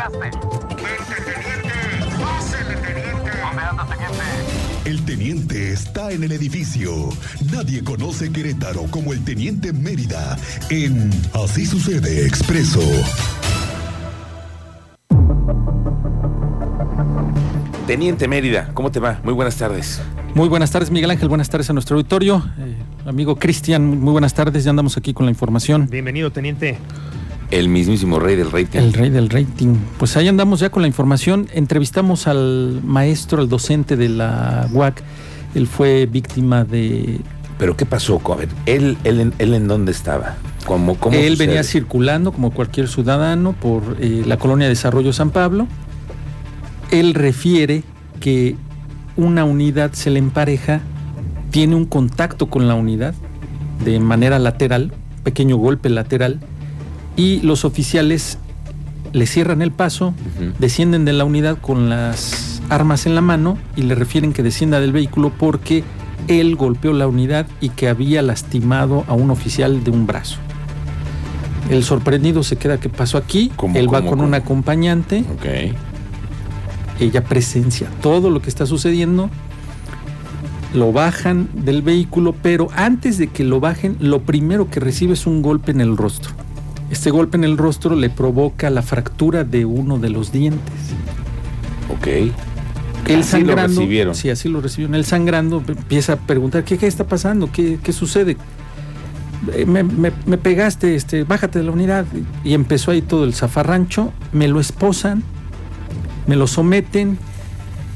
llegaste? teniente! ¡Pásele, teniente! ¿Dónde anda, teniente? El teniente está en el edificio. Nadie conoce Querétaro como el teniente Mérida en Así sucede expreso. Teniente Mérida, ¿cómo te va? Muy buenas tardes. Muy buenas tardes, Miguel Ángel. Buenas tardes a nuestro auditorio. Eh, amigo Cristian, muy buenas tardes. Ya andamos aquí con la información. Bienvenido, teniente. El mismísimo rey del rating. El rey del rating. Pues ahí andamos ya con la información. Entrevistamos al maestro, al docente de la UAC. Él fue víctima de... ¿Pero qué pasó? A ver, ¿él, él, él en dónde estaba? ¿Cómo, cómo él sucede? venía circulando como cualquier ciudadano por eh, la colonia de Desarrollo San Pablo. Él refiere que una unidad se le empareja, tiene un contacto con la unidad de manera lateral, pequeño golpe lateral, y los oficiales le cierran el paso, descienden de la unidad con las armas en la mano y le refieren que descienda del vehículo porque él golpeó la unidad y que había lastimado a un oficial de un brazo. El sorprendido se queda, ¿qué pasó aquí? ¿Cómo, él va cómo, con cómo? un acompañante, ella presencia todo lo que está sucediendo, lo bajan del vehículo, pero antes de que lo bajen, lo primero que recibe es un golpe en el rostro. Este golpe en el rostro le provoca la fractura de uno de los dientes. Ok. Así lo sangrando, recibieron. Sí, así lo recibieron. Él sangrando empieza a preguntar, ¿qué, qué está pasando? ¿Qué, qué sucede? Eh, Me, me- me pegaste, este, bájate de la unidad. Y empezó ahí todo el zafarrancho. Me lo esposan, me lo someten.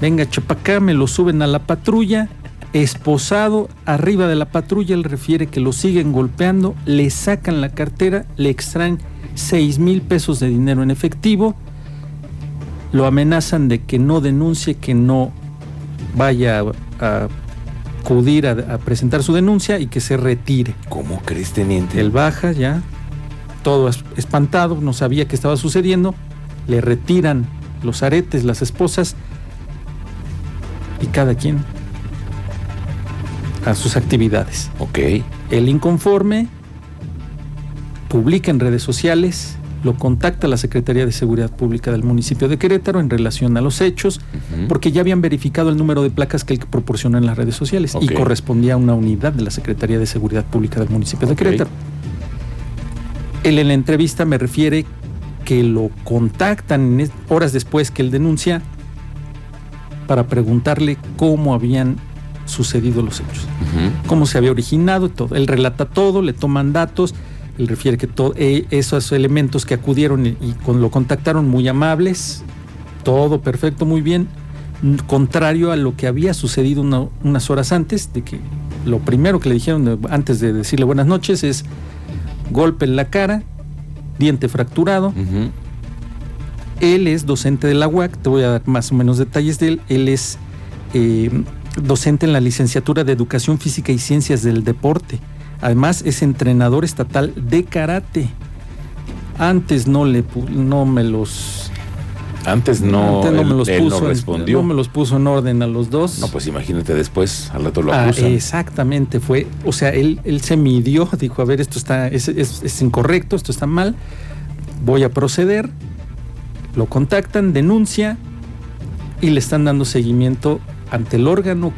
Venga, chapacá, me lo suben a la patrulla. Esposado arriba de la patrulla, él refiere que lo siguen golpeando, le sacan la cartera, le extraen 6 mil pesos de dinero en efectivo lo amenazan de que no denuncie, que no vaya a, acudir a, a presentar su denuncia y que se retire. ¿Cómo crees, teniente? Él baja ya, todo es- espantado, no sabía qué estaba sucediendo, le retiran los aretes, las esposas y cada quien a sus actividades. Ok. El inconforme publica en redes sociales, lo contacta la Secretaría de Seguridad Pública del municipio de Querétaro en relación a los hechos, porque ya habían verificado el número de placas que él proporcionó en las redes sociales y correspondía a una unidad de la Secretaría de Seguridad Pública del municipio de Querétaro. Él en la entrevista me refiere que lo contactan horas después que él denuncia para preguntarle cómo habían sucedido los hechos cómo se había originado todo. Él relata todo, le toman datos, él refiere que todo, eh, esos elementos que acudieron y, y con, lo contactaron muy amables, todo perfecto, muy bien, contrario a lo que había sucedido una- unas horas antes, de que lo primero que le dijeron de- antes de decirle buenas noches es golpe en la cara, diente fracturado, él es docente de la UAC, te voy a dar más o menos detalles de él. Él es eh, docente en la licenciatura de Educación Física y Ciencias del Deporte. Además es entrenador estatal de karate. Antes no le no me los Antes no, antes no él, me los puso no en- respondió. no me los puso en orden a los dos. No, pues imagínate después, al rato lo Ah, acusan. exactamente, fue, o sea, él, él se midió, dijo, a ver, esto está, es, es- es incorrecto, esto está mal, voy a proceder, lo contactan, denuncia y le están dando seguimiento ante el órgano,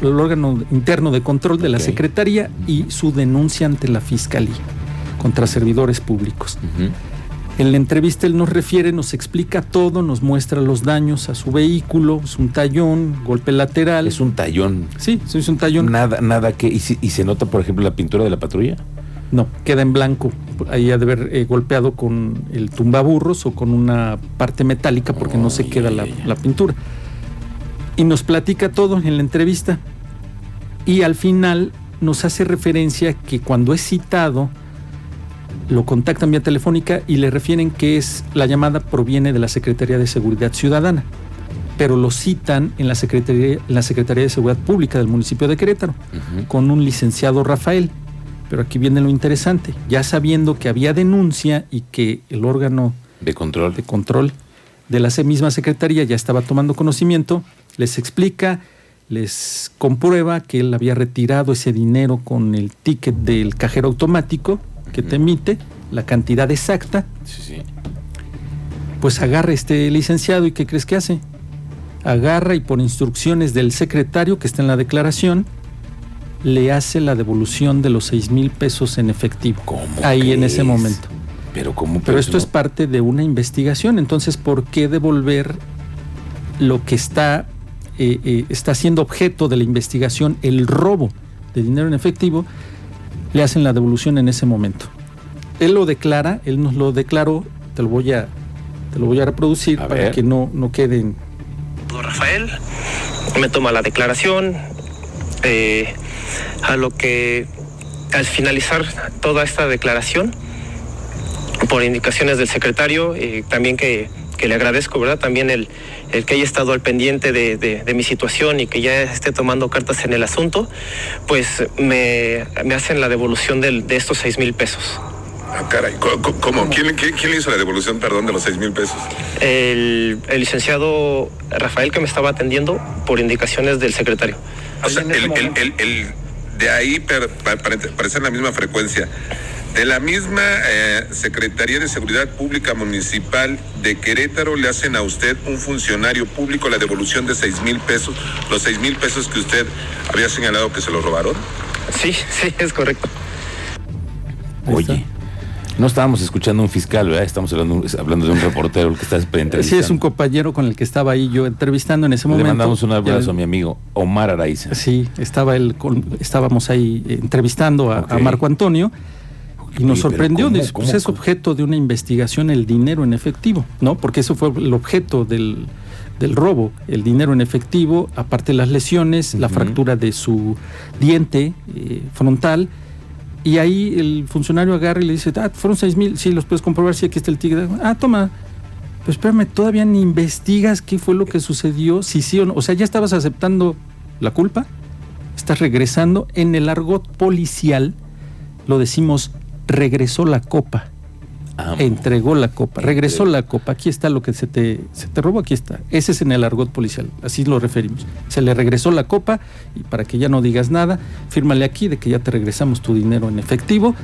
el órgano interno de control de la. Secretaría y su denuncia ante la Fiscalía contra servidores públicos. En la entrevista él nos refiere, nos explica todo, nos muestra los daños a su vehículo, es un tallón, golpe lateral. Es un tallón. Sí, sí, es un tallón. Nada, nada que. Y, si- y se nota, por ejemplo, la pintura de la patrulla. No, queda en blanco. Ahí ha de haber eh, golpeado con el tumbaburros o con una parte metálica porque no se queda la pintura. Y nos platica todo en la entrevista. Y al final nos hace referencia que cuando es citado, lo contactan vía telefónica y le refieren que es la llamada proviene de la Secretaría de Seguridad Ciudadana. Pero lo citan en la Secretaría, en la Secretaría de Seguridad Pública del municipio de Querétaro con un licenciado Rafael. Pero aquí viene lo interesante, ya sabiendo que había denuncia y que el órgano De control. de control de la misma secretaría ya estaba tomando conocimiento, les explica, les comprueba que él había retirado ese dinero con el ticket del cajero automático que te emite, la cantidad exacta, Sí, sí. Pues agarra este licenciado y ¿qué crees que hace? Agarra y por instrucciones del secretario que está en la declaración, le hace la devolución de los 6 mil pesos en efectivo. ¿Cómo Ahí en ese momento. Pero como Pero esto es parte de una investigación, entonces ¿por qué devolver lo que está, eh, eh, está siendo objeto de la investigación, el robo de dinero en efectivo? Le hacen la devolución en ese momento. Él lo declara, él nos lo declaró, te lo voy a, te lo voy a reproducir A para ver. que no, no queden. Rafael me toma la declaración, eh, a lo que al finalizar toda esta declaración, por indicaciones del secretario, eh, también que, que le agradezco, ¿verdad? También el, el que haya estado al pendiente de, de- de mi situación y que ya esté tomando cartas en el asunto, pues me, me hacen la devolución del- de estos seis mil pesos. Ah, caray. ¿Cómo? ¿Quién, quién, hizo la devolución, perdón, de los 6 mil pesos? El, el licenciado Rafael que me estaba atendiendo por indicaciones del secretario. O sea, el, el, momento- el, el- de ahí per- pa- pare- parece la misma frecuencia. De la misma eh, Secretaría de Seguridad Pública Municipal de Querétaro le hacen a usted, un funcionario público, la devolución de 6 mil pesos, los 6 mil pesos que usted había señalado que se los robaron. Sí, sí, es correcto. Oye, no estábamos escuchando a un fiscal, ¿verdad? Estamos hablando, hablando de un reportero el que está entrevistando. Sí, es un compañero con el que estaba ahí yo entrevistando en ese Le momento. mandamos un abrazo a mi amigo Omar Araiza. Sí, estaba él con- estábamos ahí eh, entrevistando a. Marco Antonio y nos Oye, sorprendió. ¿cómo, dice, pues cómo, es objeto de una investigación el dinero en efectivo, ¿no? Porque eso fue el objeto del, del robo, el dinero en efectivo, aparte las lesiones, la fractura de su diente eh, frontal. Y ahí el funcionario agarra y le dice, ah, fueron seis mil, sí, los puedes comprobar, sí, aquí está el tigre. Ah, toma. Pero espérame, todavía ni investigas qué fue lo que sucedió, si sí o no. O sea, ya estabas aceptando la culpa, estás regresando. En el argot policial lo decimos, regresó la copa, Amo. entregó la copa, regresó la copa. Aquí está lo que se te, se te robó, aquí está. Ese es en el argot policial, así lo referimos. Se le regresó la copa y para que ya no digas nada, fírmale aquí de que ya te regresamos tu dinero en efectivo.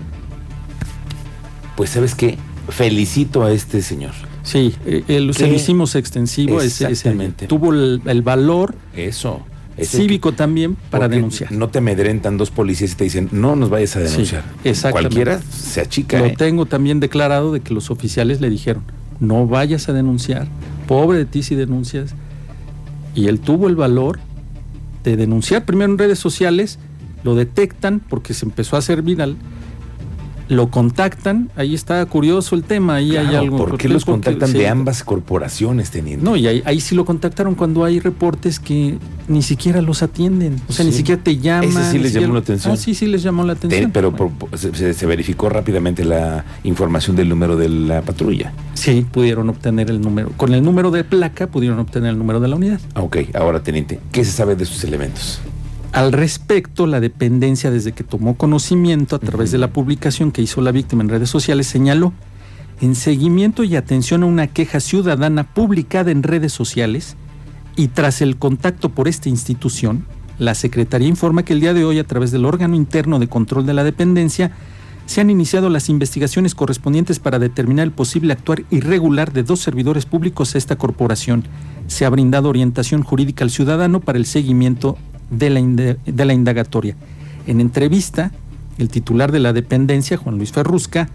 Pues sabes qué, felicito a este señor. Sí, eh, el- se lo hicimos extensivo. ese- ese- Exactamente. tuvo el, el valor Eso. Cívico también para denunciar. No te amedrentan dos policías y te dicen, no nos vayas a denunciar. Sí, exactamente. Cualquiera se achica. Lo ¿eh? tengo también declarado de que los oficiales le dijeron, no vayas a denunciar, pobre de ti si denuncias. Y él tuvo el valor de denunciar primero en redes sociales, lo detectan porque se empezó a hacer viral, lo contactan, ahí está curioso el tema, ahí hay algo. ¿Por qué los porque- contactan sí. de ambas corporaciones, teniendo? No, y ahí, ahí sí lo contactaron cuando hay reportes que ni siquiera los atienden. O sea, ni siquiera te llaman. Ese sí les siquiera- llamó la atención. Ah, sí, sí les llamó la Te- atención. pero por- por- se, se- verificó rápidamente la información del número de la patrulla. Sí, pudieron obtener el número. Con el número de placa pudieron obtener el número de la unidad. Ok, ahora teniente, ¿qué se sabe de estos elementos? Al respecto, la dependencia, desde que tomó conocimiento a través de la publicación que hizo la víctima en redes sociales, señaló, en seguimiento y atención a una queja ciudadana publicada en redes sociales y tras el contacto por esta institución, la Secretaría informa que el día de hoy, a través del órgano interno de control de la dependencia, se han iniciado las investigaciones correspondientes para determinar el posible actuar irregular de dos servidores públicos a esta corporación. Se ha brindado orientación jurídica al ciudadano para el seguimiento de la, de la indagatoria. En entrevista, el titular de la dependencia, Juan Luis Ferrusca,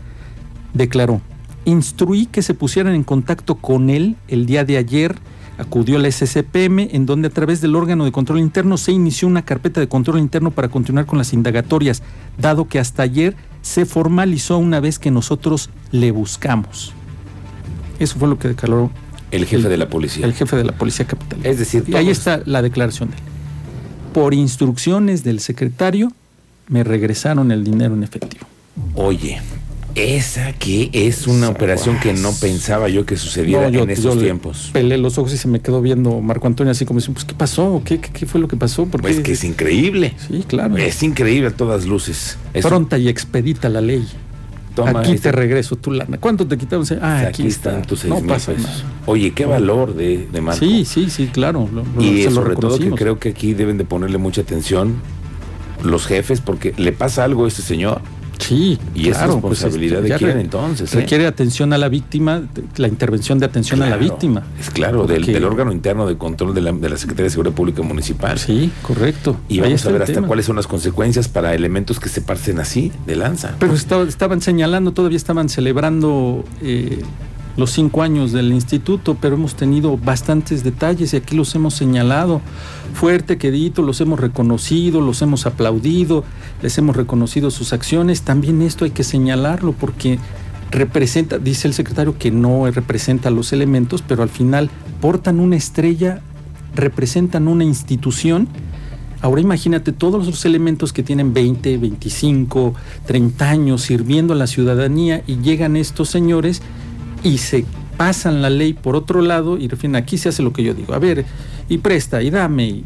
declaró, instruí que se pusieran en contacto con él el día de ayer, acudió la SCPM, en donde a través del órgano de control interno se inició una carpeta de control interno para continuar con las indagatorias, dado que hasta ayer se formalizó una vez que nosotros le buscamos. Eso fue lo que declaró El jefe de la policía. el jefe de la Policía Capital. Es decir, y ahí está la declaración de él. Por instrucciones del secretario, me regresaron el dinero en efectivo. Oye, esa que es una operación que no pensaba yo que sucediera No, yo- en yo le tiempos. Pelé los ojos y se me quedó viendo Marco Antonio así como diciendo, pues ¿qué pasó? ¿Qué, qué, qué fue lo que pasó? ¿Por Pues qué? que es increíble. Sí, claro. Es increíble a todas luces. Es un- Pronta y expedita la ley. Toma aquí este- te regreso tu lana. ¿Cuánto te quitamos? Ah, aquí, aquí, están está. tus seis No mil pasa pesos. nada. Oye, qué valor de, de Marco. Sí, sí, sí, claro. lo- lo- Y sobre todo que creo que aquí deben de ponerle mucha atención los jefes porque le pasa algo a este señor Sí, Y claro, pues, responsabilidad este, de ya quién entonces. ¿eh? Requiere atención a la víctima, la intervención de atención a la víctima. Es claro, del, órgano interno de control de la, de la Secretaría de Seguridad Pública Municipal. Sí, correcto. Y vamos a ver hasta tema. cuáles son las consecuencias para elementos que se pasen así de lanza. Pero estaba- estaban señalando, todavía estaban celebrando eh, los cinco años del instituto, pero hemos tenido bastantes detalles y aquí los hemos señalado fuerte, quedito, los hemos reconocido, los hemos aplaudido, les hemos reconocido sus acciones. También esto hay que señalarlo porque representa, dice el secretario que no representa los elementos, pero al final portan una estrella, representan una institución Ahora imagínate todos los elementos que tienen 20, 25, 30 años sirviendo a la ciudadanía y llegan estos señores y se pasan la ley por otro lado y refieren aquí se hace lo que yo digo. A ver, y presta, y dame. y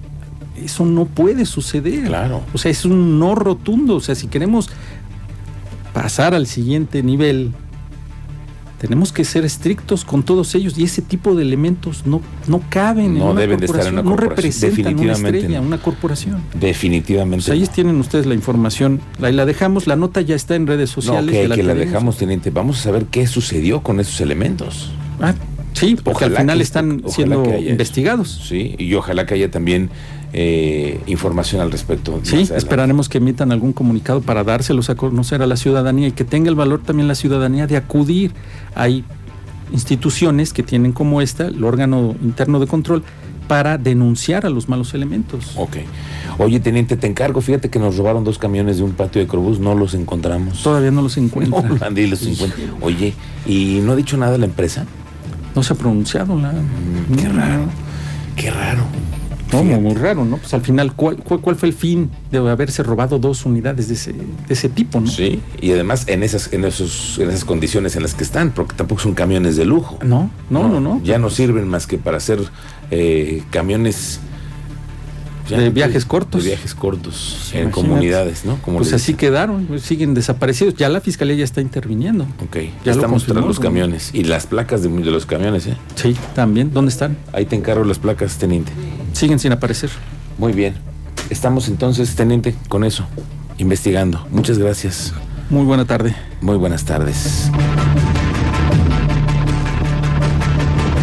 eso no puede suceder. Claro. O sea, es un no rotundo. O sea, si queremos pasar al siguiente nivel, tenemos que ser estrictos con todos ellos y ese tipo de elementos no, no caben No en una deben de estar en una corporación, no corporación. representan una Definitivamente estrella, no. una corporación. Definitivamente. Pues ahí no. tienen ustedes la información, ahí la dejamos, la nota ya está en redes No, sociales. de que la dejamos, teniente. Vamos a saber qué sucedió con esos elementos. Ah, sí, porque Ojalá al final que- están siendo haya investigados. Sí, y ojalá que haya también eh, información al respecto. Sí, esperaremos que emitan algún comunicado para dárselos a conocer a la ciudadanía y que tenga el valor también la ciudadanía de acudir. Hay instituciones que tienen como esta, el órgano interno de control, para denunciar a los malos elementos. Ok. Oye, teniente, te encargo. Fíjate que nos robaron dos camiones de un patio de Crobús. No los encontramos. Todavía no los No, encuentran. Andy, los. Oye, ¿y no ha dicho nada la empresa? No se ha pronunciado la. Mm, qué raro. Qué raro. No, muy, Fíjate. muy raro, ¿no? Pues al final, ¿cuál, cuál, cuál fue el fin de haberse robado dos unidades de ese, de ese tipo, no? Sí, y además en esas, en esos, en esas condiciones en las que están, porque tampoco son camiones de lujo. No, no, no, no. Ya no sirven más que para hacer eh, camiones De viajes cortos. De viajes cortos en Imagínate. comunidades, ¿no? Como Pues así quedaron, siguen desaparecidos. Ya la fiscalía ya está interviniendo. Ok, Ya tras confirmó, los camiones y las placas de, de los camiones, ¿eh? Sí, también. ¿Dónde están? Ahí te encargo las placas, teniente. Siguen sin aparecer. Muy bien. Estamos entonces, teniente, con eso, investigando. Muchas gracias. Muy buena tarde. Muy buenas tardes.